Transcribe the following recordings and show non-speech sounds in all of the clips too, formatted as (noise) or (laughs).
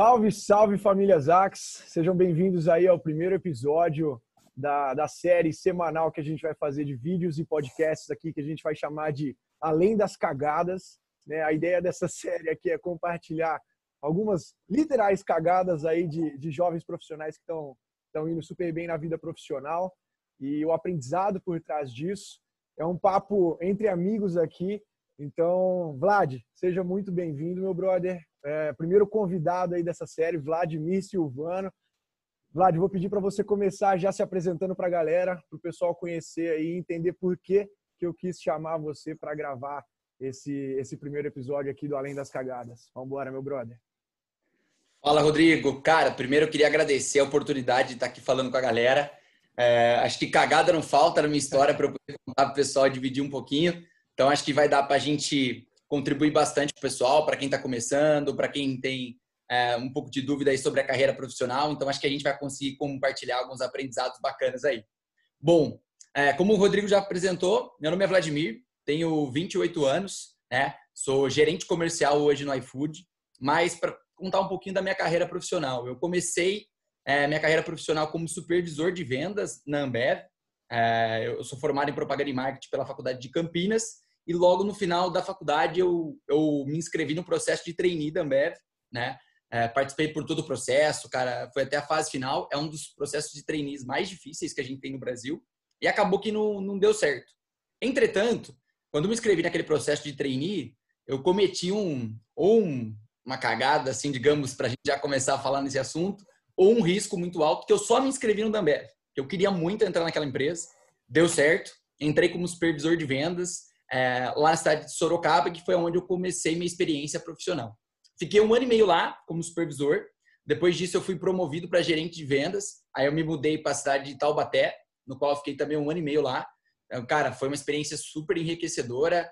Salve, salve família Zax! Sejam bem-vindos aí ao primeiro episódio da, da série semanal que a gente vai fazer de vídeos e podcasts aqui, que a gente vai chamar de Além das Cagadas. Né? A ideia dessa (laughs) série aqui é compartilhar algumas literais cagadas aí de, de jovens profissionais que estão estão indo super bem na vida profissional e o aprendizado por trás disso. É um papo entre amigos aqui. Então, Vlad, seja muito bem-vindo, meu brother. É, primeiro convidado aí dessa série, Vladimir Silvano. Vlad, vou pedir para você começar já se apresentando para a galera, para o pessoal conhecer aí e entender por que, que eu quis chamar você para gravar esse, esse primeiro episódio aqui do Além das Cagadas. Vamos embora, meu brother. Fala, Rodrigo. Cara, primeiro eu queria agradecer a oportunidade de estar aqui falando com a galera. É, acho que cagada não falta na minha história para eu poder contar para o pessoal dividir um pouquinho. Então, acho que vai dar para a gente contribuir bastante pessoal, para quem está começando, para quem tem é, um pouco de dúvida aí sobre a carreira profissional. Então, acho que a gente vai conseguir compartilhar alguns aprendizados bacanas aí. Bom, é, como o Rodrigo já apresentou, meu nome é Vladimir, tenho 28 anos, né? sou gerente comercial hoje no iFood, mas para contar um pouquinho da minha carreira profissional. Eu comecei é, minha carreira profissional como supervisor de vendas na Ambev. É, eu sou formado em propaganda e marketing pela Faculdade de Campinas e logo no final da faculdade eu, eu me inscrevi no processo de trainee da Ambev, né? É, participei por todo o processo, cara, foi até a fase final. É um dos processos de trainees mais difíceis que a gente tem no Brasil e acabou que não, não deu certo. Entretanto, quando me inscrevi naquele processo de trainee, eu cometi um ou um, uma cagada, assim, digamos, para a gente já começar a falar nesse assunto, ou um risco muito alto, que eu só me inscrevi no Dambev. Eu queria muito entrar naquela empresa, deu certo, entrei como supervisor de vendas é, lá na cidade de Sorocaba, que foi onde eu comecei minha experiência profissional. Fiquei um ano e meio lá como supervisor, depois disso eu fui promovido para gerente de vendas, aí eu me mudei para a cidade de Taubaté, no qual fiquei também um ano e meio lá. Então, cara, foi uma experiência super enriquecedora,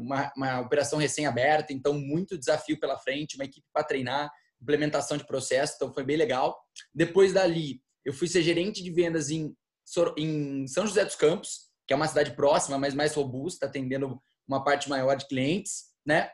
uma, uma operação recém-aberta, então muito desafio pela frente, uma equipe para treinar, implementação de processo, então foi bem legal. Depois dali, eu fui ser gerente de vendas em, em São José dos Campos, que é uma cidade próxima, mas mais robusta, atendendo uma parte maior de clientes, né?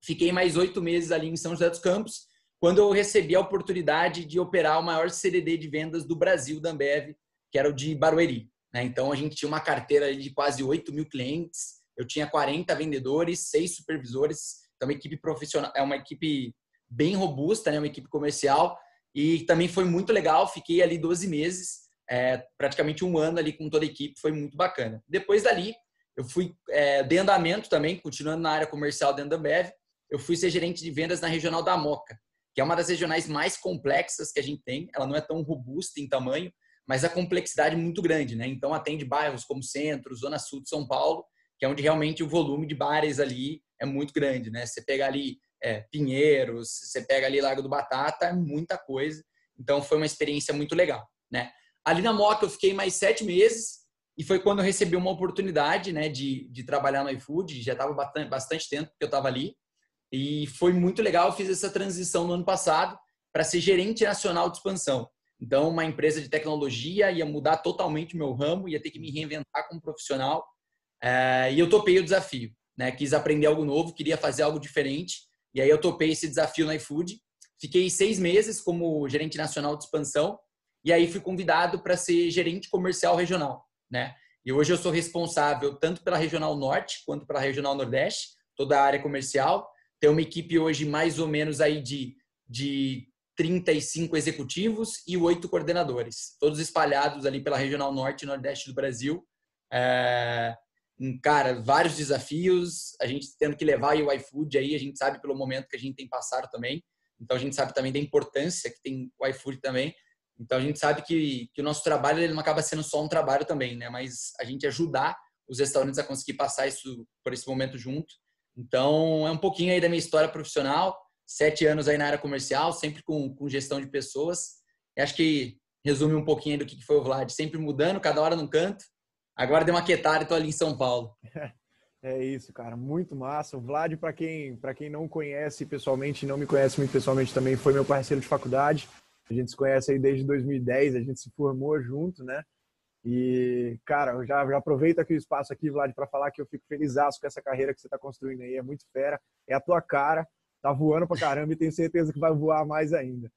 Fiquei mais oito meses ali em São José dos Campos, quando eu recebi a oportunidade de operar o maior CDD de vendas do Brasil da Ambev, que era o de Barueri. Né? Então, a gente tinha uma carteira de quase 8 mil clientes, eu tinha 40 vendedores, seis supervisores, então uma equipe profissional, é uma equipe bem robusta, né, uma equipe comercial e também foi muito legal, fiquei ali 12 meses, é, praticamente um ano ali com toda a equipe, foi muito bacana. Depois dali, eu fui é, de andamento também, continuando na área comercial dentro da Ambev, eu fui ser gerente de vendas na regional da Moca, que é uma das regionais mais complexas que a gente tem, ela não é tão robusta em tamanho, mas a complexidade é muito grande, né? Então atende bairros como Centro, Zona Sul de São Paulo, que é onde realmente o volume de bares ali é muito grande, né? Você pega ali é, Pinheiros, você pega ali Lago do Batata, é muita coisa. Então foi uma experiência muito legal, né? Ali na Moca eu fiquei mais sete meses e foi quando eu recebi uma oportunidade, né, de, de trabalhar no iFood. Já estava bastante, bastante tempo que eu estava ali e foi muito legal. Eu fiz essa transição no ano passado para ser gerente nacional de expansão. Então, uma empresa de tecnologia ia mudar totalmente o meu ramo, ia ter que me reinventar como profissional é, e eu topei o desafio, né? Quis aprender algo novo, queria fazer algo diferente. E aí eu topei esse desafio no iFood. Fiquei seis meses como gerente nacional de expansão. E aí fui convidado para ser gerente comercial regional, né? E hoje eu sou responsável tanto pela regional norte quanto pela regional nordeste, toda a área comercial. Tem uma equipe hoje mais ou menos aí de, de 35 executivos e oito coordenadores, todos espalhados ali pela regional norte e nordeste do Brasil. É, cara, vários desafios, a gente tendo que levar o iFood aí, a gente sabe pelo momento que a gente tem passado também. Então a gente sabe também da importância que tem o iFood também. Então a gente sabe que, que o nosso trabalho ele não acaba sendo só um trabalho também, né? Mas a gente ajudar os restaurantes a conseguir passar isso por esse momento junto. Então é um pouquinho aí da minha história profissional, sete anos aí na área comercial, sempre com, com gestão de pessoas. E acho que resume um pouquinho do que foi o Vlad, sempre mudando, cada hora num canto, Agora deu uma quietada e tô ali em São Paulo. (laughs) É isso, cara, muito massa. O Vlad, para quem, quem não conhece pessoalmente, não me conhece muito pessoalmente também, foi meu parceiro de faculdade. A gente se conhece aí desde 2010, a gente se formou junto, né? E, cara, eu já, já aproveito aqui o espaço aqui, Vlad, para falar que eu fico feliz com essa carreira que você está construindo aí. É muito fera, é a tua cara. Tá voando pra caramba e tenho certeza que vai voar mais ainda.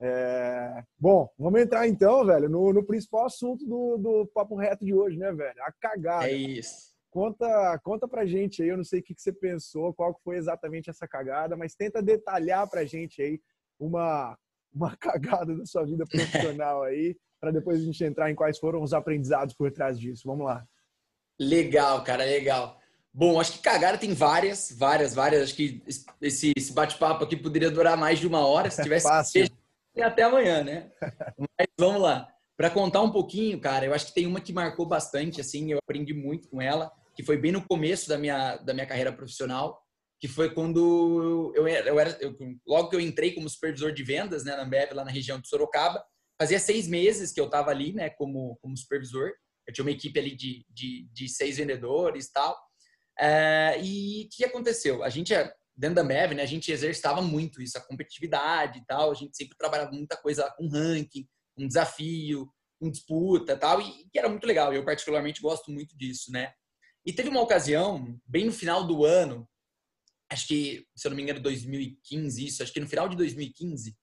É... Bom, vamos entrar então, velho, no, no principal assunto do, do papo reto de hoje, né, velho? A cagada. É isso. Conta, conta pra gente aí, eu não sei o que, que você pensou, qual foi exatamente essa cagada, mas tenta detalhar pra gente aí uma, uma (laughs) cagada da sua vida profissional aí, para depois a gente entrar em quais foram os aprendizados por trás disso. Vamos lá. Legal, cara, legal. Bom, acho que cagada tem várias, várias, várias. Acho que esse, esse bate-papo aqui poderia durar mais de uma hora. Se (laughs) tivesse até amanhã, né? Mas vamos lá. Para contar um pouquinho, cara, eu acho que tem uma que marcou bastante, assim, eu aprendi muito com ela, que foi bem no começo da minha, da minha carreira profissional, que foi quando eu, eu era, eu, logo que eu entrei como supervisor de vendas, né, na Ambev, lá na região de Sorocaba, fazia seis meses que eu estava ali, né, como, como supervisor, eu tinha uma equipe ali de, de, de seis vendedores e tal. É, e o que aconteceu? A gente, dentro da MEV, né, a gente exercitava muito isso, a competitividade e tal. A gente sempre trabalhava muita coisa com ranking, com desafio, com disputa e tal. E que era muito legal. Eu, particularmente, gosto muito disso, né? E teve uma ocasião, bem no final do ano, acho que, se eu não me engano, 2015, isso, acho que no final de 2015,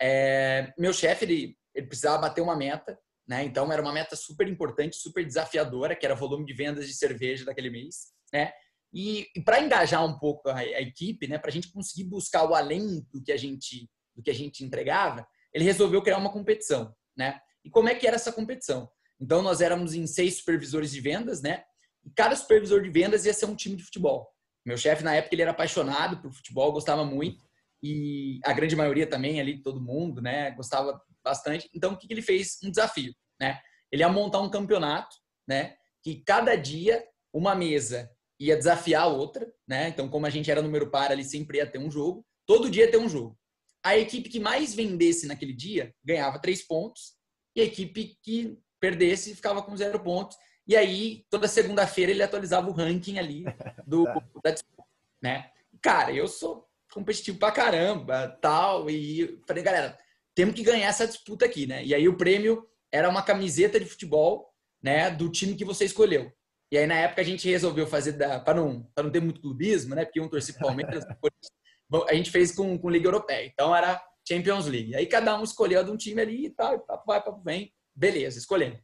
é, meu chefe, ele, ele precisava bater uma meta né? Então era uma meta super importante, super desafiadora, que era volume de vendas de cerveja daquele mês, né? E, e para engajar um pouco a, a equipe, né, para a gente conseguir buscar o além do que a gente do que a gente entregava, ele resolveu criar uma competição, né? E como é que era essa competição? Então nós éramos em seis supervisores de vendas, né? E cada supervisor de vendas ia ser um time de futebol. Meu chefe na época ele era apaixonado por futebol, gostava muito e a grande maioria também ali todo mundo, né? Gostava bastante. Então, o que, que ele fez? Um desafio, né? Ele ia montar um campeonato, né? Que cada dia uma mesa ia desafiar a outra, né? Então, como a gente era número par, ali sempre ia ter um jogo. Todo dia ia ter um jogo. A equipe que mais vendesse naquele dia ganhava três pontos e a equipe que perdesse ficava com zero pontos. E aí, toda segunda-feira, ele atualizava o ranking ali do, (laughs) da disputa, né? Cara, eu sou competitivo pra caramba, tal, e falei, galera, temos que ganhar essa disputa aqui, né? E aí o prêmio era uma camiseta de futebol, né, do time que você escolheu. E aí na época a gente resolveu fazer para não para não ter muito clubismo, né? Porque um torcia Palmeiras, (laughs) a gente fez com com Liga Europeia. Então era Champions League. Aí cada um escolheu de um time ali e tal, papo vai, papo vem. Beleza, escolhendo.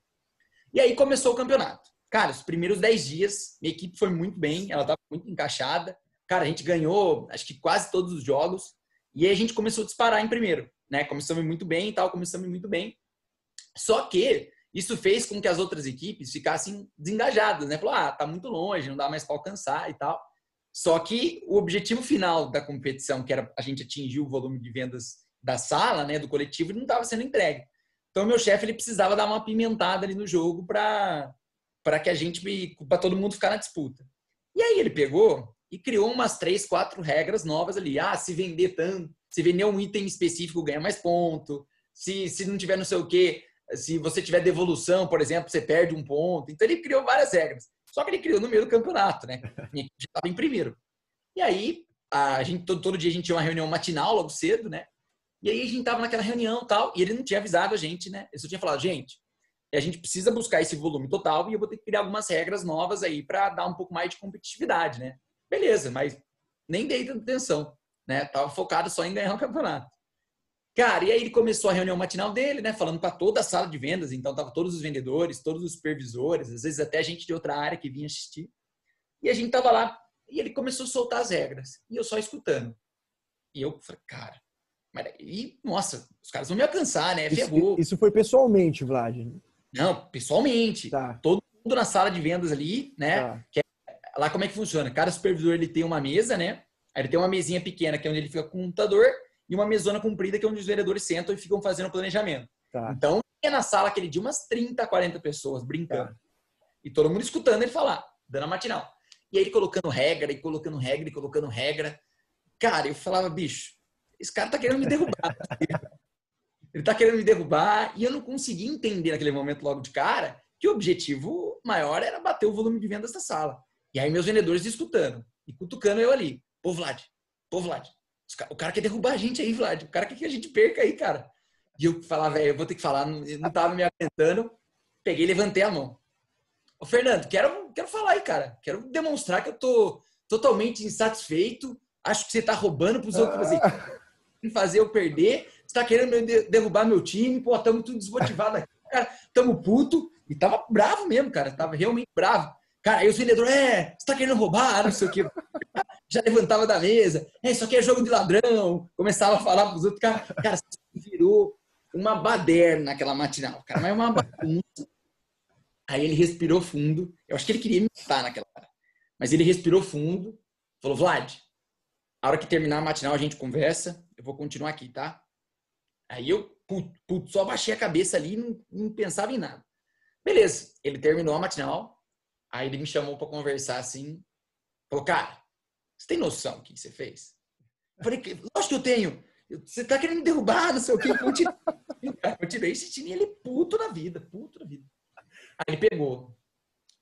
E aí começou o campeonato. Cara, os primeiros 10 dias, minha equipe foi muito bem, ela estava muito encaixada. Cara, a gente ganhou, acho que quase todos os jogos. E aí a gente começou a disparar em primeiro né? Começamos muito bem e tal, começamos muito bem. Só que isso fez com que as outras equipes ficassem desengajadas, né? Falou, ah, tá muito longe, não dá mais para alcançar e tal. Só que o objetivo final da competição, que era a gente atingir o volume de vendas da sala, né, do coletivo, não estava sendo entregue. Então meu chefe ele precisava dar uma pimentada ali no jogo para para que a gente para todo mundo ficar na disputa. E aí ele pegou e criou umas três, quatro regras novas ali. Ah, se vender tanto, se vender um item específico, ganha mais ponto. Se, se não tiver não sei o quê, se você tiver devolução, por exemplo, você perde um ponto. Então ele criou várias regras. Só que ele criou no meio do campeonato, né? Minha equipe estava em primeiro. E aí, a gente, todo, todo, dia a gente tinha uma reunião matinal logo cedo, né? E aí a gente tava naquela reunião tal, e ele não tinha avisado a gente, né? Ele só tinha falado, gente, a gente precisa buscar esse volume total e eu vou ter que criar algumas regras novas aí para dar um pouco mais de competitividade, né? Beleza, mas nem dei tanta atenção né? Tava focado só em ganhar o campeonato. Cara, e aí ele começou a reunião matinal dele, né? Falando para toda a sala de vendas. Então, tava todos os vendedores, todos os supervisores, às vezes até gente de outra área que vinha assistir. E a gente tava lá e ele começou a soltar as regras. E eu só escutando. E eu falei, cara, mas e, nossa, os caras vão me alcançar, né? Isso, isso foi pessoalmente, Vlad? Não, pessoalmente. Tá. Todo mundo na sala de vendas ali, né? Tá. É, lá como é que funciona? Cada supervisor ele tem uma mesa, né? Aí ele tem uma mesinha pequena, que é onde ele fica com o computador, e uma mesona comprida, que é onde os vereadores sentam e ficam fazendo o planejamento. Tá. Então, tinha na sala aquele dia umas 30, 40 pessoas brincando. Tá. E todo mundo escutando ele falar, dando a matinal. E aí ele colocando regra, e colocando regra, e colocando regra. Cara, eu falava, bicho, esse cara tá querendo me derrubar. ele tá querendo me derrubar, e eu não consegui entender naquele momento logo de cara que o objetivo maior era bater o volume de vendas da sala. E aí meus vendedores escutando e cutucando eu ali. Pô, Vlad, pô, Vlad, o cara quer derrubar a gente aí, Vlad. O cara quer que a gente perca aí, cara. E eu falava, velho, eu vou ter que falar, não, não tava me aguentando. Peguei e levantei a mão. Ô, Fernando, quero, quero falar aí, cara. Quero demonstrar que eu tô totalmente insatisfeito Acho que você tá roubando pros outros fazer. fazer eu perder. Você tá querendo derrubar meu time. Pô, tamo tudo desmotivado aqui. Cara, tamo puto. E tava bravo mesmo, cara. Tava realmente bravo. Cara, aí os vendedores, é, você tá querendo roubar, não sei o quê. (laughs) Já levantava da mesa. É, isso aqui é jogo de ladrão. Começava a falar pros outros. Cara, cara virou uma baderna naquela matinal, cara. Mas uma bagunça. Aí ele respirou fundo. Eu acho que ele queria me matar naquela hora. Mas ele respirou fundo. Falou, Vlad, a hora que terminar a matinal a gente conversa. Eu vou continuar aqui, tá? Aí eu puto, puto, só baixei a cabeça ali e não, não pensava em nada. Beleza, ele terminou a matinal. Aí ele me chamou para conversar assim. Falou, cara, você tem noção do que você fez? Eu falei, lógico que eu tenho. Você tá querendo me derrubar, não sei o quê. Continuei, continuei assistindo ele puto da vida, puto da vida. Aí ele pegou,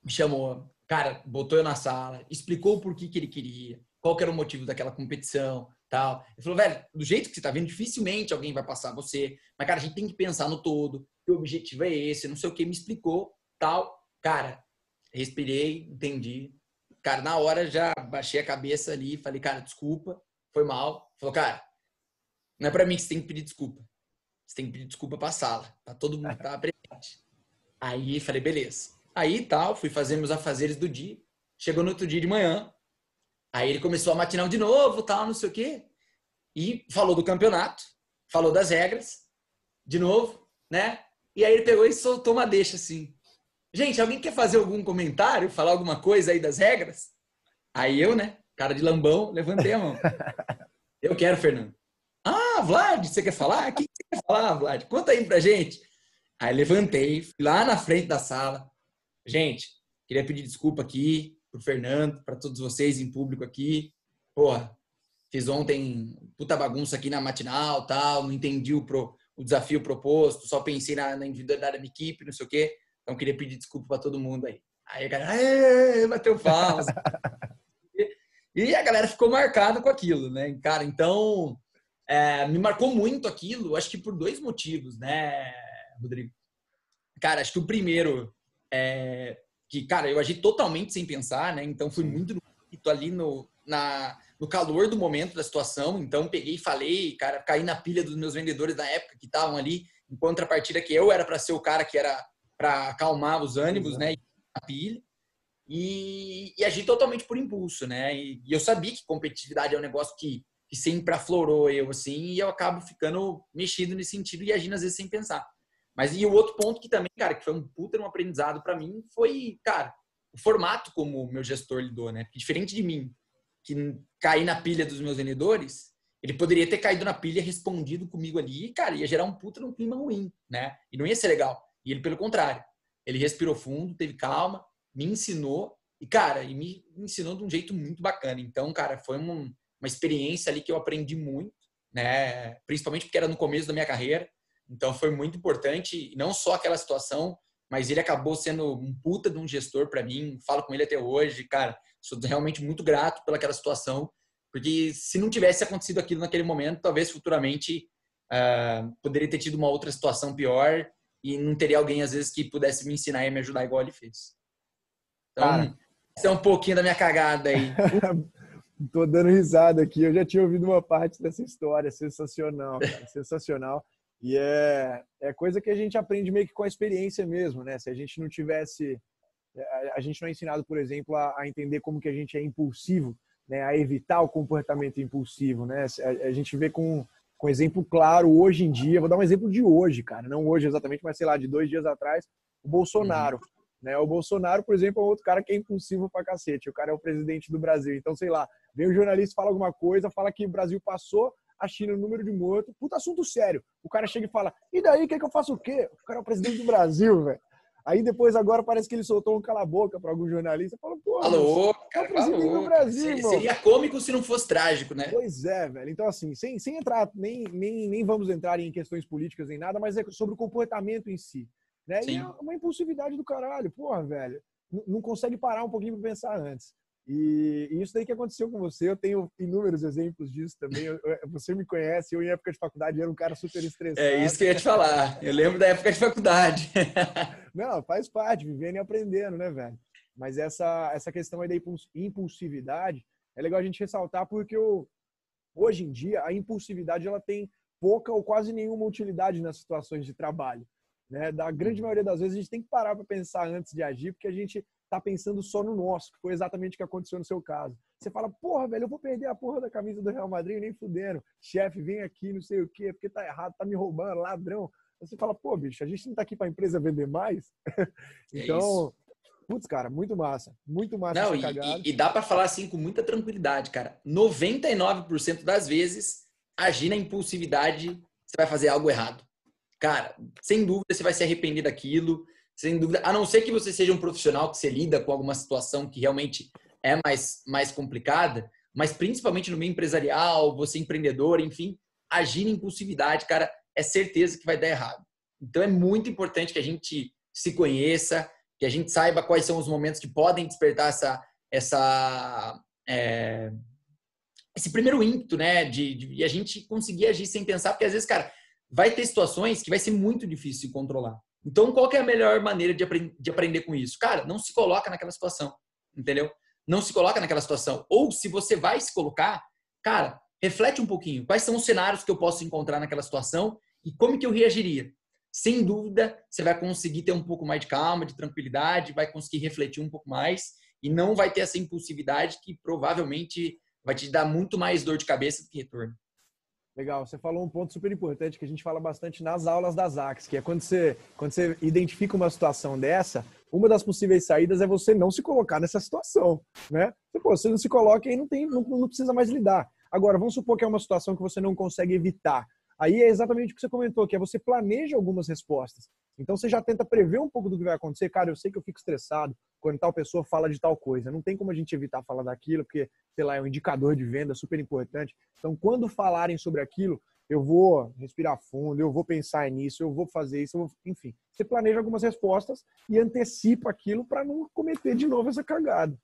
me chamou, cara, botou eu na sala, explicou o porquê que ele queria, qual que era o motivo daquela competição, tal. Ele falou, velho, do jeito que você tá vendo, dificilmente alguém vai passar você. Mas, cara, a gente tem que pensar no todo, que o objetivo é esse, não sei o que, me explicou, tal. Cara, respirei, entendi. Cara, na hora já baixei a cabeça ali, falei, cara, desculpa, foi mal. Falou, cara, não é para mim que você tem que pedir desculpa. Você tem que pedir desculpa pra sala. Tá todo mundo tá (laughs) presente. Aí falei, beleza. Aí tal, fui fazer meus afazeres do dia. Chegou no outro dia de manhã. Aí ele começou a matinal de novo, tal, não sei o quê. E falou do campeonato, falou das regras, de novo, né? E aí ele pegou e soltou uma deixa assim. Gente, alguém quer fazer algum comentário, falar alguma coisa aí das regras? Aí eu, né, cara de lambão, levantei a mão. (laughs) Eu quero, Fernando. Ah, Vlad, você quer falar? O que você quer falar, Vlad? Conta aí pra gente. Aí levantei, fui lá na frente da sala. Gente, queria pedir desculpa aqui pro Fernando, para todos vocês em público aqui. Porra, fiz ontem puta bagunça aqui na matinal, tal, não entendi o, pro, o desafio proposto, só pensei na, na individualidade da minha equipe, não sei o quê. Então, queria pedir desculpa para todo mundo aí. Aí a galera, bateu palmas. (laughs) e a galera ficou marcada com aquilo, né? Cara, então, é, me marcou muito aquilo, acho que por dois motivos, né, Rodrigo? Cara, acho que o primeiro é que, cara, eu agi totalmente sem pensar, né? Então, fui muito ali no, na, no calor do momento da situação. Então, peguei e falei, cara, caí na pilha dos meus vendedores da época que estavam ali, em contrapartida que eu era para ser o cara que era para acalmar os ânimos, né? A pilha. E, e agir totalmente por impulso, né? E, e, eu sabia que competitividade é um negócio que, que sempre aflorou eu, assim, e eu acabo ficando mexido nesse sentido e agindo às vezes sem pensar. Mas e o outro ponto que também, cara, que foi um puta um aprendizado para mim, foi, cara, o formato como o meu gestor lidou, né? Porque diferente de mim, que caí na pilha dos meus vendedores, ele poderia ter caído na pilha, respondido comigo ali, e, cara, ia gerar um puta num clima ruim, né? E não ia ser legal. E ele, pelo contrário, ele respirou fundo, teve calma, me ensinou e, cara, e me ensinou de um jeito muito bacana. Então, cara, foi uma, uma experiência ali que eu aprendi muito, né? Principalmente porque era no começo da minha carreira. Então, foi muito importante, não só aquela situação, mas ele acabou sendo um puta de um gestor para mim. Falo com ele até hoje, cara. Sou realmente muito grato pelaquela situação, porque se não tivesse acontecido aquilo naquele momento, talvez futuramente uh, poderia ter tido uma outra situação pior e não teria alguém, às vezes, que pudesse me ensinar e me ajudar igual ele fez. Então, Cara. esse é um pouquinho da minha cagada aí. (laughs) Tô dando risada aqui. Eu já tinha ouvido uma parte dessa história. Sensacional, cara. Sensacional. E é, é coisa que a gente aprende meio que com a experiência mesmo, né? Se a gente não tivesse... É, a gente não é ensinado, por exemplo, a, a entender como que a gente é impulsivo, né? A evitar o comportamento impulsivo, né? A, a gente vê com com exemplo claro hoje em dia. Vou dar um exemplo de hoje, cara, não hoje exatamente, mas sei lá, de dois dias atrás, o Bolsonaro. Uhum. Né? O Bolsonaro, por exemplo, é outro cara que é impulsivo pra cacete. O cara é o presidente do Brasil. Então, sei lá, vem o jornalista fala alguma coisa, fala que o Brasil passou a China no número de mortos. Puta assunto sério. O cara chega e fala: e daí, quer que eu faça o quê? O cara é o presidente do Brasil, velho. Aí depois agora parece que ele soltou um cala-boca para algum jornalista. Falou, pô, falou, cara, é falou. Brasil, seria, seria, cômico se não fosse trágico, né? Pois é, velho. Então, assim, sem, sem entrar, nem, nem, nem vamos entrar em questões políticas nem nada, mas é sobre o comportamento em si. Né? Sim. E é uma impulsividade do caralho, porra, velho. Não consegue parar um pouquinho para pensar antes. E, isso daí que aconteceu com você, eu tenho inúmeros exemplos disso também. Eu, você me conhece, eu em época de faculdade era um cara super estressado. É isso que eu ia te falar. Eu lembro da época de faculdade. (laughs) Não, faz parte, vivendo e aprendendo, né, velho? Mas essa, essa questão aí da impulsividade, é legal a gente ressaltar porque o, hoje em dia a impulsividade ela tem pouca ou quase nenhuma utilidade nas situações de trabalho. Né? Da grande maioria das vezes a gente tem que parar para pensar antes de agir, porque a gente está pensando só no nosso, que foi exatamente o que aconteceu no seu caso. Você fala, porra, velho, eu vou perder a porra da camisa do Real Madrid, nem fudendo. Chefe, vem aqui, não sei o quê, porque tá errado, tá me roubando, ladrão. Você fala, pô, bicho, a gente não tá aqui para a empresa vender mais. (laughs) É então, putz, cara, muito massa. Muito massa não, e, e, dá para falar assim com muita tranquilidade, cara. 99% das vezes, agir na impulsividade, você vai fazer algo errado. Cara, sem dúvida você vai se arrepender daquilo, sem dúvida. A não ser que você seja um profissional que você lida com alguma situação que realmente é mais, mais complicada, mas principalmente no meio empresarial, você empreendedor, enfim, agir na impulsividade, cara, é certeza que vai dar errado. Então é muito importante que a gente se conheça, que a gente saiba quais são os momentos que podem despertar essa, essa é, esse primeiro ímpeto, né, de, de, a gente conseguir agir sem pensar, porque às vezes, cara, vai ter situações que vai ser muito difícil de controlar. Então, qual é a melhor maneira de, aprend de aprender com isso? Cara, não se coloca naquela situação, entendeu? Não se coloca naquela situação. Ou se você vai se colocar, cara, reflete um pouquinho. Quais são os cenários que eu posso encontrar naquela situação e como que eu reagiria? Sem dúvida, você vai conseguir ter um pouco mais de calma, de tranquilidade, vai conseguir refletir um pouco mais e não vai ter essa impulsividade que provavelmente vai te dar muito mais dor de cabeça do que retorno. Legal, você falou um ponto super importante que a gente fala bastante nas aulas das AX, que é quando você, quando você identifica uma situação dessa, uma das possíveis saídas é você não se colocar nessa situação, né? Você, pô, você não se coloca e não, tem, não, não precisa mais lidar. Agora, vamos supor que é uma situação que você não consegue evitar. Aí é exatamente o que você comentou, que é você planeja algumas respostas. Então você já tenta prever um pouco do que vai acontecer. Cara, eu sei que eu fico estressado quando tal pessoa fala de tal coisa. Não tem como a gente evitar falar daquilo, porque, sei lá, é um indicador de venda super importante. Então, quando falarem sobre aquilo, eu vou respirar fundo, eu vou pensar nisso, eu vou fazer isso, vou... enfim. Você planeja algumas respostas e antecipa aquilo para não cometer de novo essa cagada.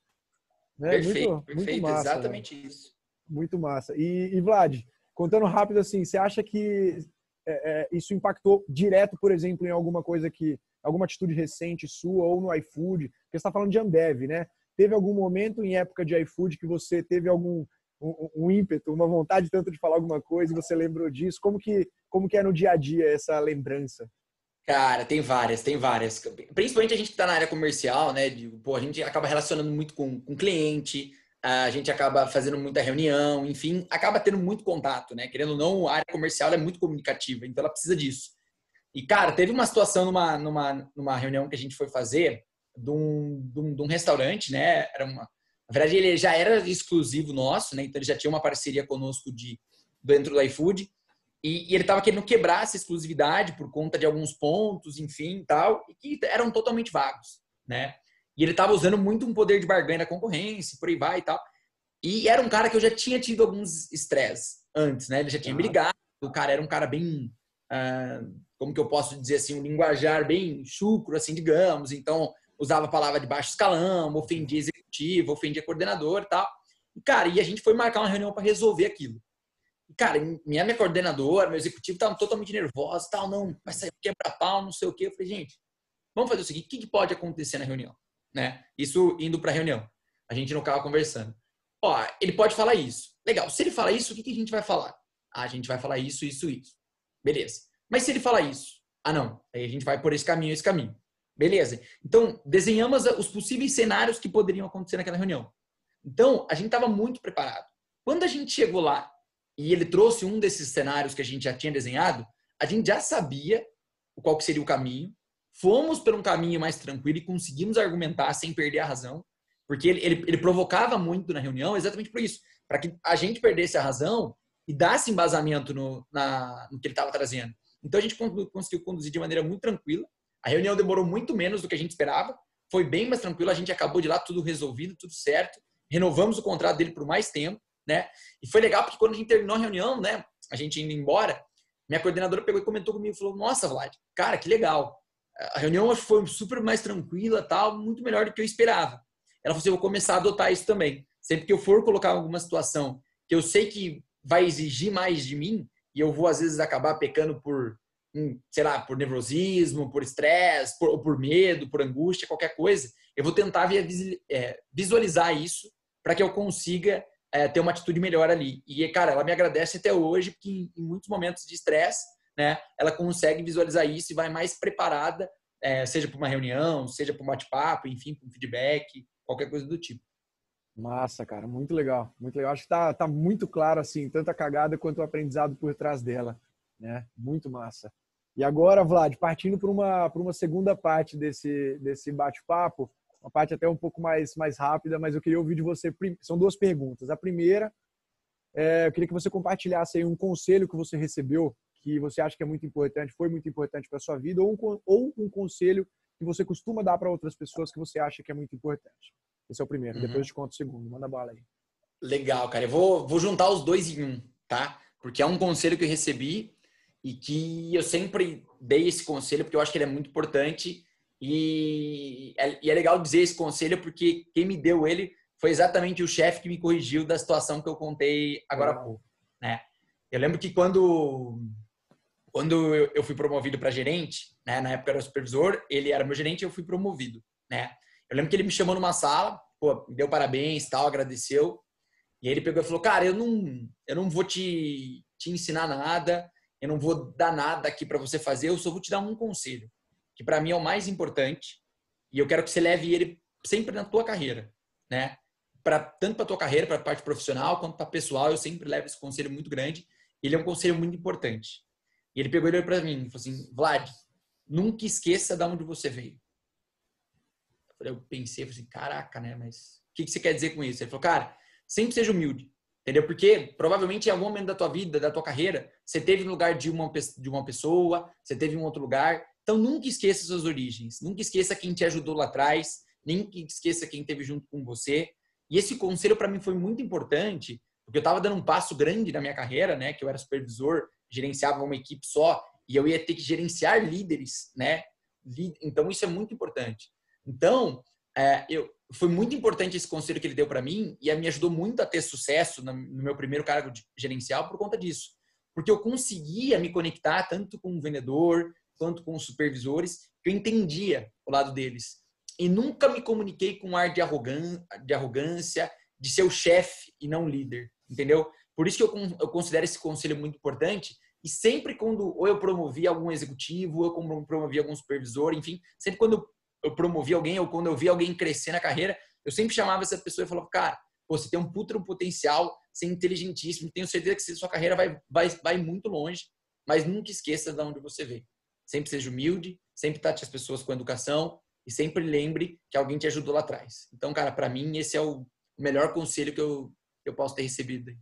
Né? Perfeito, muito, perfeito, muito massa, exatamente né? isso. Muito massa. E, e Vlad, contando rápido assim, você acha que é, é, isso impactou direto, por exemplo, em alguma coisa que, alguma atitude recente sua ou no iFood? Porque você está falando de Ambev, né? Teve algum momento em época de iFood que você teve algum um, um, ímpeto, uma vontade tanto de falar alguma coisa você lembrou disso? Como que, como que é no dia a dia essa lembrança? Cara, tem várias, tem várias. Principalmente a gente que está na área comercial, né? Pô, a gente acaba relacionando muito com, com cliente, a gente acaba fazendo muita reunião, enfim, acaba tendo muito contato, né? Querendo ou não, a área comercial é muito comunicativa, então ela precisa disso. E, cara, teve uma situação numa, numa, numa reunião que a gente foi fazer de um, de um, de um restaurante, né? Era uma, na verdade, ele já era exclusivo nosso, né? Então ele já tinha uma parceria conosco de, dentro do iFood. E, e ele estava querendo quebrar essa exclusividade por conta de alguns pontos, enfim, tal, e que eram totalmente vagos, né? E ele estava usando muito um poder de barganha da concorrência, por aí vai e tal. E era um cara que eu já tinha tido alguns estresses antes, né? Ele já tinha brigado, o cara era um cara bem, uh, como que eu posso dizer assim, um linguajar bem chucro, assim, digamos. Então, usava a palavra de baixo escalão, ofendia executivo, ofendia coordenador e tal. E, cara, e a gente foi marcar uma reunião para resolver aquilo. E, cara, minha, minha coordenadora, meu executivo estavam totalmente nervosos, tal, não, vai sair quebra-pau, não sei o quê. Eu falei, gente, vamos fazer o seguinte, o que, que pode acontecer na reunião? Né? Isso indo para a reunião. A gente no carro conversando. Ó, ele pode falar isso. Legal. Se ele falar isso, o que, que a gente vai falar? Ah, a gente vai falar isso, isso, isso. Beleza. Mas se ele falar isso? Ah, não. Aí a gente vai por esse caminho, esse caminho. Beleza. Então, desenhamos os possíveis cenários que poderiam acontecer naquela reunião. Então, a gente estava muito preparado. Quando a gente chegou lá e ele trouxe um desses cenários que a gente já tinha desenhado, a gente já sabia qual que seria o caminho, fomos por um caminho mais tranquilo e conseguimos argumentar sem perder a razão, porque ele, ele, ele provocava muito na reunião exatamente por isso, para que a gente perdesse a razão e desse embasamento no, na, no que ele estava trazendo. Então a gente conseguiu conduzir de maneira muito tranquila. A reunião demorou muito menos do que a gente esperava, foi bem mais tranquilo. A gente acabou de lá tudo resolvido, tudo certo. Renovamos o contrato dele por mais tempo, né? E foi legal porque quando a gente terminou a reunião, né? A gente indo embora, minha coordenadora pegou e comentou comigo, falou: Nossa, Vlad, cara, que legal a reunião foi super mais tranquila, tal, muito melhor do que eu esperava. Ela falou assim, eu vou começar a adotar isso também. Sempre que eu for colocar alguma situação que eu sei que vai exigir mais de mim, e eu vou às vezes acabar pecando por, sei lá, por nervosismo, por estresse, por, por medo, por angústia, qualquer coisa, eu vou tentar é, visualizar isso para que eu consiga é, ter uma atitude melhor ali. E, cara, ela me agradece até hoje, porque em, em muitos momentos de estresse, né, ela consegue visualizar isso e vai mais preparada, é, seja para uma reunião, seja para um bate-papo, enfim, para um feedback, qualquer coisa do tipo. Massa, cara, muito legal, muito legal. Acho que tá, tá muito claro, assim, tanto a cagada quanto o aprendizado por trás dela, né? Muito massa. E agora, Vlad, partindo para uma, uma segunda parte desse, desse bate-papo, uma parte até um pouco mais, mais rápida, mas eu queria ouvir de você. São duas perguntas. A primeira, é, eu queria que você compartilhasse aí um conselho que você recebeu, que você acha que é muito importante, foi muito importante para sua vida, ou um, ou um conselho que você costuma dar para outras pessoas que você acha que é muito importante. Esse é o primeiro. Uhum. Depois eu te conto o segundo. Manda bala aí. Legal, cara. Eu vou, vou juntar os dois em um, tá? Porque é um conselho que eu recebi e que eu sempre dei esse conselho porque eu acho que ele é muito importante e é, e é legal dizer esse conselho porque quem me deu ele foi exatamente o chefe que me corrigiu da situação que eu contei agora há pouco, né? Eu lembro que quando quando eu fui promovido para gerente, né, na época era supervisor, ele era meu gerente e eu fui promovido, né? Eu lembro que ele me chamou numa sala, pô, me deu parabéns, tal, agradeceu. E ele pegou e falou: "Cara, eu não eu não vou te te ensinar nada, eu não vou dar nada aqui para você fazer, eu só vou te dar um conselho que para mim é o mais importante, e eu quero que você leve ele sempre na tua carreira, né? Para tanto para tua carreira, para a parte profissional, quanto para pessoal, eu sempre levo esse conselho muito grande. Ele é um conselho muito importante. E ele pegou ele para mim e falou assim: Vlad, nunca esqueça de onde você veio. Eu pensei, eu falei assim, caraca, né? Mas o que, que você quer dizer com isso? Ele falou, cara, sempre seja humilde. Entendeu? Porque provavelmente em algum momento da tua vida, da tua carreira, você teve no lugar de uma, de uma pessoa, você teve em outro lugar, então nunca esqueça suas origens, nunca esqueça quem te ajudou lá atrás, nem esqueça quem esteve junto com você. E esse conselho para mim foi muito importante, porque eu estava dando um passo grande na minha carreira, né? Que eu era supervisor, gerenciava uma equipe só e eu ia ter que gerenciar líderes, né? Então isso é muito importante. Então é, eu, foi muito importante esse conselho que ele deu para mim e me ajudou muito a ter sucesso no meu primeiro cargo gerencial por conta disso, porque eu conseguia me conectar tanto com o vendedor, quanto com os supervisores, que eu entendia o lado deles. E nunca me comuniquei com um ar de, de arrogância, de ser o chefe e não líder, entendeu? Por isso que eu, eu considero esse conselho muito importante. E sempre quando ou eu promovi algum executivo, ou eu promovi algum supervisor, enfim, sempre quando eu promovi alguém ou quando eu vi alguém crescer na carreira, eu sempre chamava essa pessoa e falava, cara, pô, você tem um puto potencial, você é inteligentíssimo, tenho certeza que sua carreira vai, vai, vai muito longe, mas nunca esqueça de onde você veio. Sempre seja humilde, sempre trate as pessoas com educação e sempre lembre que alguém te ajudou lá atrás. Então, cara, para mim esse é o melhor conselho que eu, que eu posso ter recebido.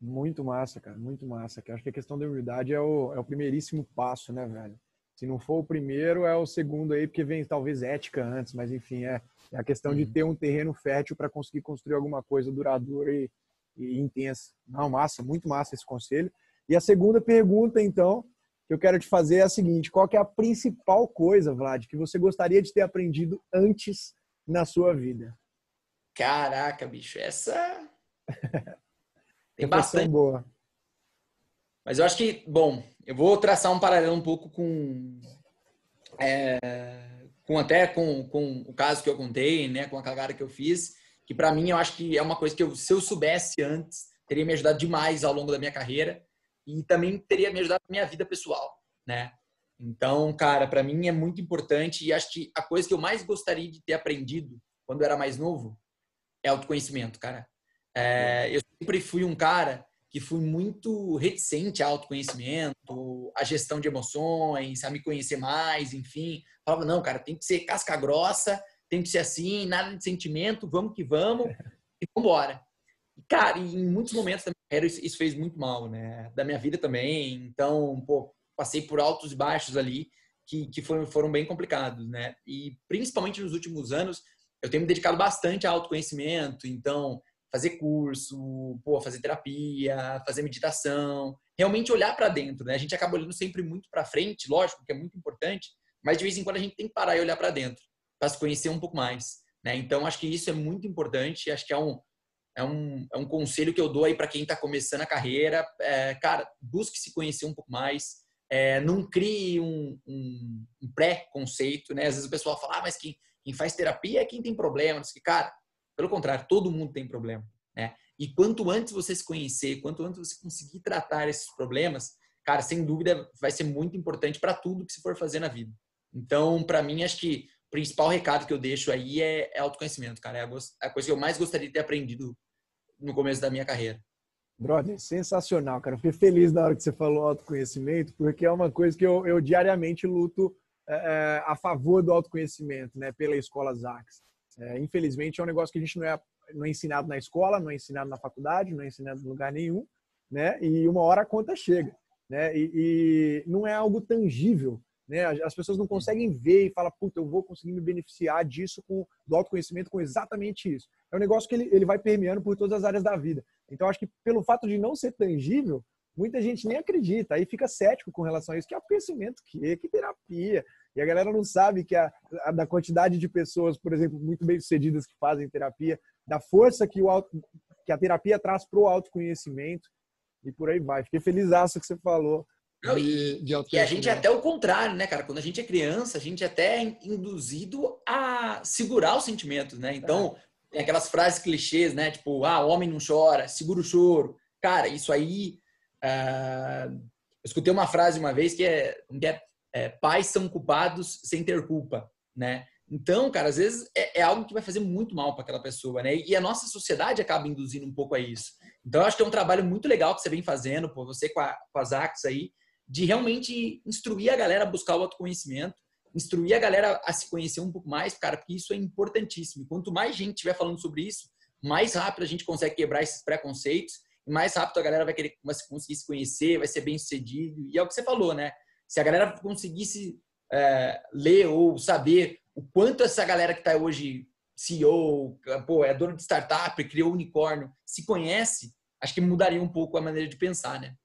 Muito massa, cara, muito massa. Eu acho que a questão da humildade é o, é o primeiríssimo passo, né, velho? Se não for o primeiro, é o segundo aí, porque vem talvez ética antes, mas enfim, é, é a questão uhum. de ter um terreno fértil para conseguir construir alguma coisa duradoura e, e intensa. Não, massa, muito massa esse conselho. E a segunda pergunta, então, que eu quero te fazer é a seguinte: qual é a principal coisa, Vlad, que você gostaria de ter aprendido antes na sua vida? Caraca, bicho, essa (laughs) tem bastante boa. Mas eu acho que, bom, eu vou traçar um paralelo um pouco com, é, com até com, com o caso que eu contei, né, com a cagada que eu fiz, que para mim eu acho que é uma coisa que eu, se eu soubesse antes, teria me ajudado demais ao longo da minha carreira e também teria me ajudado na minha vida pessoal, né? Então, cara, para mim é muito importante e acho que a coisa que eu mais gostaria de ter aprendido quando eu era mais novo é autoconhecimento, cara. É, eu sempre fui um cara que fui muito reticente ao autoconhecimento, à gestão de emoções, a me conhecer mais, enfim. Falava, não, cara, tem que ser casca grossa, tem que ser assim, nada de sentimento, vamos que vamos e vamos embora. Cara, e em muitos momentos da minha carreira isso, isso fez muito mal, né? Da minha vida também. Então, pô, passei por altos e baixos ali que, que foram, foram bem complicados, né? E principalmente nos últimos anos, eu tenho me dedicado bastante a autoconhecimento. Então, fazer curso, pô, fazer terapia, fazer meditação, realmente olhar para dentro, né? A gente acaba olhando sempre muito para frente, lógico que é muito importante, mas de vez em quando a gente tem que parar e olhar para dentro para se conhecer um pouco mais, né? Então acho que isso é muito importante, acho que é um é um, é um conselho que eu dou aí para quem está começando a carreira. É, cara, busque se conhecer um pouco mais. É, não crie um, um, um pré-conceito, né? Às vezes o pessoal fala, ah, mas quem, quem faz terapia é quem tem problemas. Que, cara, pelo contrário, todo mundo tem problema, né? E quanto antes você se conhecer, quanto antes você conseguir tratar esses problemas, cara, sem dúvida vai ser muito importante para tudo que se for fazer na vida. Então, para mim, acho que o principal recado que eu deixo aí é, é autoconhecimento, cara. É a, a coisa que eu mais gostaria de ter aprendido no começo da minha carreira. Brother, sensacional, cara. fiquei feliz na hora que você falou autoconhecimento, porque é uma coisa que eu, eu diariamente luto é, a favor do autoconhecimento, né, pela escola Zax. É, infelizmente, é um negócio que a gente não é, não é ensinado na escola, não é ensinado na faculdade, não é ensinado em lugar nenhum, né, e uma hora a conta chega, né, e, e não é algo tangível, né, as pessoas não conseguem ver e falar, puta, eu vou conseguir me beneficiar disso, com, do autoconhecimento, com exatamente isso. É um negócio que ele, ele vai permeando por todas as áreas da vida. Então, acho que pelo fato de não ser tangível, muita gente nem acredita, aí fica cético com relação a isso, que é conhecimento, que, que terapia. E a galera não sabe que a, a, da quantidade de pessoas, por exemplo, muito bem sucedidas que fazem terapia, da força que, o auto, que a terapia traz para o autoconhecimento e por aí vai. Fiquei feliz que você falou. Não, de, de e a gente é até o contrário, né, cara? Quando a gente é criança, a gente é até induzido a segurar os sentimentos, né? Então, é. tem aquelas frases clichês, né? Tipo, ah, homem não chora, segura o choro. Cara, isso aí. Uh... eu escutei uma frase uma vez que é, que é é, pais são culpados sem ter culpa, né? Então, cara, às vezes é, é algo que vai fazer muito mal para aquela pessoa, né? E a nossa sociedade acaba induzindo um pouco a isso. Então, eu acho que é um trabalho muito legal que você vem fazendo, por você com, a, com as ACs aí, de realmente instruir a galera a buscar o autoconhecimento, instruir a galera a se conhecer um pouco mais, cara, porque isso é importantíssimo. Quanto mais gente estiver falando sobre isso, mais rápido a gente consegue quebrar esses preconceitos e mais rápido a galera vai querer conseguir se conhecer, vai ser bem sucedido. E é o que você falou, né? Se a galera conseguisse é, ler ou saber o quanto essa galera que está hoje CEO, pô, é dono de startup, criou unicórnio, se conhece, acho que mudaria um pouco a maneira de pensar, né?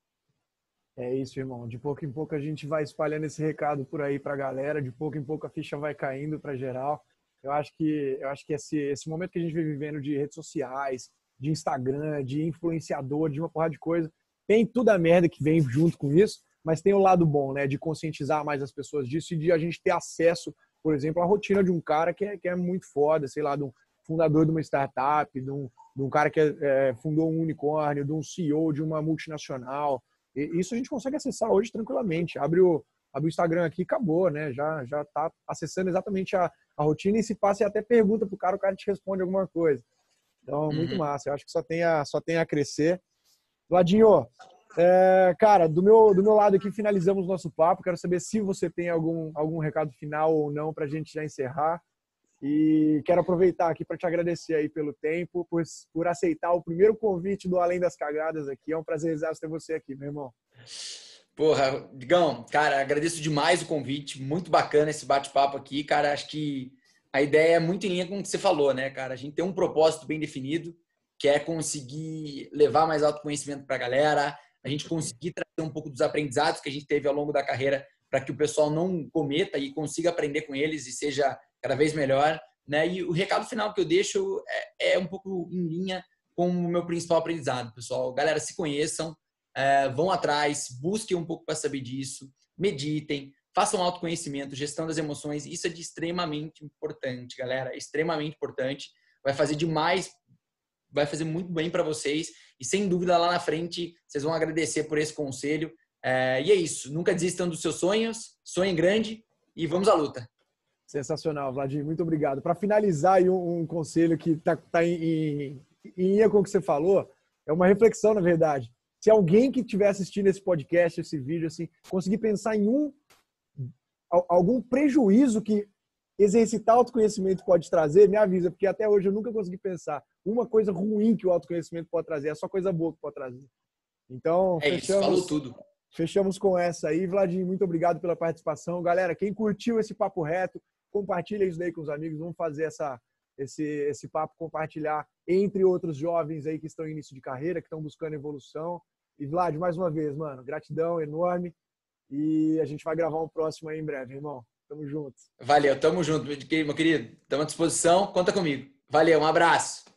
É isso, irmão. De pouco em pouco a gente vai espalhando esse recado por aí para a galera. De pouco em pouco a ficha vai caindo para geral. Eu acho que eu acho que esse esse momento que a gente vem vivendo de redes sociais, de Instagram, de influenciador, de uma porrada de coisa, tem tudo a merda que vem junto com isso mas tem o lado bom, né, de conscientizar mais as pessoas disso e de a gente ter acesso, por exemplo, à rotina de um cara que é, que é muito foda, sei lá, de um fundador de uma startup, de um, de um cara que é, é, fundou um unicórnio, de um CEO de uma multinacional. E isso a gente consegue acessar hoje tranquilamente. Abre o, abre o Instagram aqui e acabou, né? Já já está acessando exatamente a, a rotina e se passa e até pergunta pro cara, o cara te responde alguma coisa. Então, muito uhum. massa. Eu acho que só tem a, só tem a crescer. Ladinho, é, cara, do meu, do meu lado aqui finalizamos nosso papo. Quero saber se você tem algum, algum recado final ou não para a gente já encerrar. E quero aproveitar aqui para te agradecer aí pelo tempo, por, por aceitar o primeiro convite do Além das Cagadas aqui. É um prazer ter você aqui, meu irmão. Porra, Digão, cara, agradeço demais o convite. Muito bacana esse bate-papo aqui, cara. Acho que a ideia é muito em linha com o que você falou, né, cara? A gente tem um propósito bem definido, que é conseguir levar mais autoconhecimento para a galera, a gente conseguir trazer um pouco dos aprendizados que a gente teve ao longo da carreira para que o pessoal não cometa e consiga aprender com eles e seja cada vez melhor. Né? E o recado final que eu deixo é, é um pouco em linha com o meu principal aprendizado, pessoal. Galera, se conheçam, é, vão atrás, busquem um pouco para saber disso, meditem, façam autoconhecimento, gestão das emoções. Isso é de extremamente importante, galera. Extremamente importante. Vai fazer demais, vai fazer muito bem para vocês e sem dúvida lá na frente vocês vão agradecer por esse conselho. É, e é isso. Nunca desistam dos seus sonhos, sonhem grande e vamos à luta. Sensacional, Vladimir. Muito obrigado. Para finalizar, um, um, conselho que está tá em, em, em linha com o que você falou, é uma reflexão, na verdade. Se alguém que estiver assistindo esse podcast, esse vídeo, assim, conseguir pensar em um algum prejuízo que exercitar autoconhecimento pode trazer, me avisa, porque até hoje eu nunca consegui pensar uma coisa ruim que o autoconhecimento pode trazer, é só coisa boa que pode trazer. Então, é fechamos, isso, falou tudo. Fechamos com essa aí. Vladimir, muito obrigado pela participação. Galera, quem curtiu esse papo reto, compartilha isso daí com os amigos. Vamos fazer essa, esse, esse papo, compartilhar entre outros jovens aí que estão em início de carreira, que estão buscando evolução. E Vlad, mais uma vez, mano, gratidão enorme. E a gente vai gravar um próximo aí em breve, irmão. Tamo junto. Valeu, tamo junto, meu querido. Tamo à disposição. Conta comigo. Valeu, um abraço.